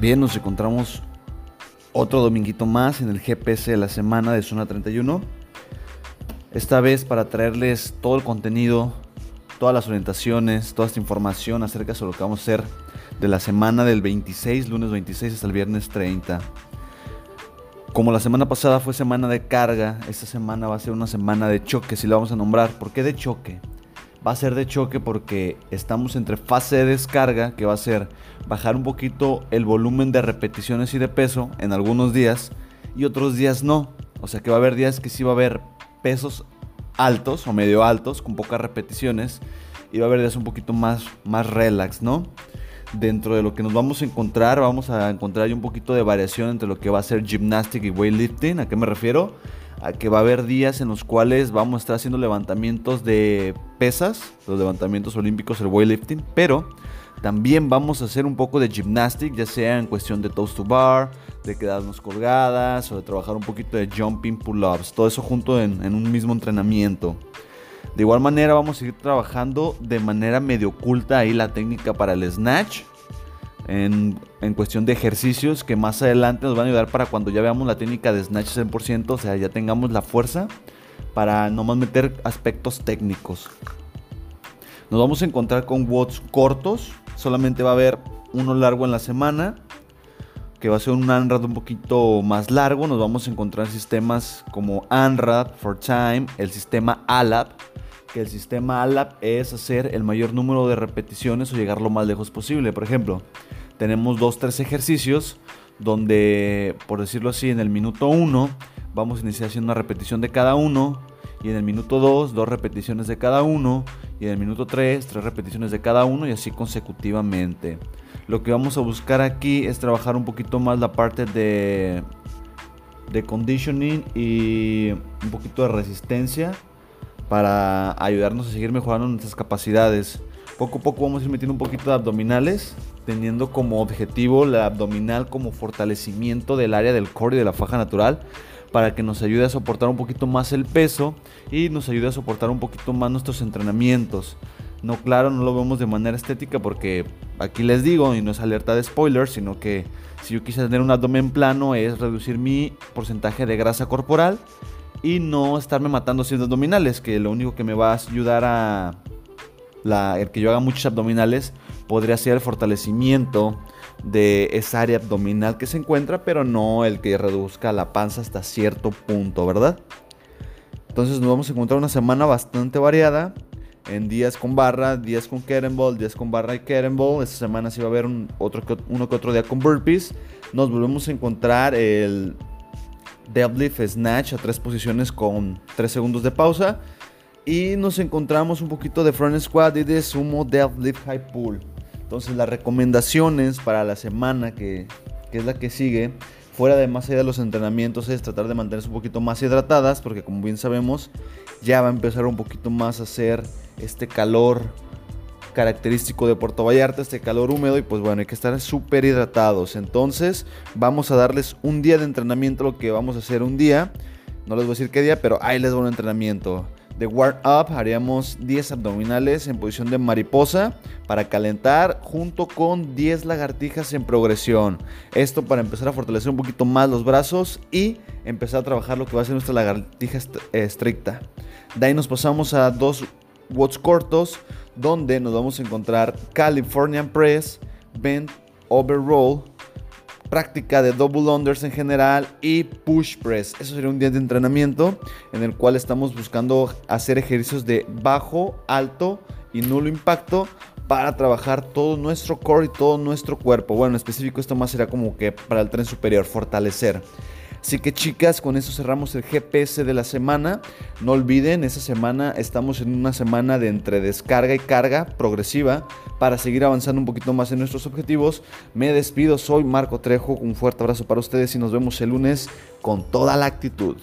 Bien, nos encontramos otro dominguito más en el GPS de la semana de Zona 31. Esta vez para traerles todo el contenido, todas las orientaciones, toda esta información acerca de lo que vamos a hacer de la semana del 26, lunes 26 hasta el viernes 30. Como la semana pasada fue semana de carga, esta semana va a ser una semana de choque, si la vamos a nombrar. ¿Por qué de choque? Va a ser de choque porque estamos entre fase de descarga, que va a ser bajar un poquito el volumen de repeticiones y de peso en algunos días y otros días no. O sea que va a haber días que sí va a haber pesos altos o medio altos con pocas repeticiones y va a haber días un poquito más, más relax, ¿no? Dentro de lo que nos vamos a encontrar, vamos a encontrar un poquito de variación entre lo que va a ser gymnastic y weightlifting. ¿A qué me refiero? a que va a haber días en los cuales vamos a estar haciendo levantamientos de pesas, los levantamientos olímpicos, el weightlifting, pero también vamos a hacer un poco de gymnastic, ya sea en cuestión de toast to bar, de quedarnos colgadas o de trabajar un poquito de jumping pull-ups, todo eso junto en, en un mismo entrenamiento. De igual manera vamos a seguir trabajando de manera medio oculta ahí la técnica para el snatch en, cuestión de ejercicios que más adelante nos van a ayudar para cuando ya veamos la técnica de snatch 100%, o sea, ya tengamos la fuerza para no más meter aspectos técnicos. Nos vamos a encontrar con watts cortos, solamente va a haber uno largo en la semana, que va a ser un ANRAD un poquito más largo. Nos vamos a encontrar sistemas como ANRAD for Time, el sistema ALAP, que el sistema ALAP es hacer el mayor número de repeticiones o llegar lo más lejos posible. Por ejemplo, tenemos dos, tres ejercicios donde, por decirlo así, en el minuto 1 vamos a iniciar haciendo una repetición de cada uno. Y en el minuto 2, dos repeticiones de cada uno. Y en el minuto 3, tres repeticiones de cada uno. Y así consecutivamente. Lo que vamos a buscar aquí es trabajar un poquito más la parte de, de conditioning y un poquito de resistencia para ayudarnos a seguir mejorando nuestras capacidades. Poco a poco vamos a ir metiendo un poquito de abdominales, teniendo como objetivo la abdominal como fortalecimiento del área del core y de la faja natural para que nos ayude a soportar un poquito más el peso y nos ayude a soportar un poquito más nuestros entrenamientos. No, claro, no lo vemos de manera estética porque aquí les digo, y no es alerta de spoilers, sino que si yo quise tener un abdomen plano es reducir mi porcentaje de grasa corporal y no estarme matando haciendo abdominales, que lo único que me va a ayudar a el que yo haga muchos abdominales podría ser el fortalecimiento de esa área abdominal que se encuentra, pero no el que reduzca la panza hasta cierto punto, ¿verdad? Entonces nos vamos a encontrar una semana bastante variada en días con barra, días con kettlebell, días con barra y kettlebell. Esta semana sí va a haber uno que otro día con burpees. Nos volvemos a encontrar el deadlift snatch a tres posiciones con tres segundos de pausa. Y nos encontramos un poquito de front squat y de sumo deadlift high pull. Entonces las recomendaciones para la semana que, que es la que sigue, fuera de más allá de los entrenamientos, es tratar de mantenerse un poquito más hidratadas, porque como bien sabemos, ya va a empezar un poquito más a hacer este calor característico de Puerto Vallarta, este calor húmedo y pues bueno, hay que estar súper hidratados. Entonces vamos a darles un día de entrenamiento, lo que vamos a hacer un día. No les voy a decir qué día, pero ahí les va un entrenamiento. De warm up haríamos 10 abdominales en posición de mariposa para calentar junto con 10 lagartijas en progresión. Esto para empezar a fortalecer un poquito más los brazos y empezar a trabajar lo que va a ser nuestra lagartija estricta. De ahí nos pasamos a dos watts cortos donde nos vamos a encontrar Californian Press, Bent Over Roll, práctica de double unders en general y push press. Eso sería un día de entrenamiento en el cual estamos buscando hacer ejercicios de bajo, alto y nulo impacto para trabajar todo nuestro core y todo nuestro cuerpo. Bueno, en específico esto más será como que para el tren superior, fortalecer. Así que chicas, con eso cerramos el GPS de la semana. No olviden, esa semana estamos en una semana de entre descarga y carga progresiva para seguir avanzando un poquito más en nuestros objetivos. Me despido, soy Marco Trejo, un fuerte abrazo para ustedes y nos vemos el lunes con toda la actitud.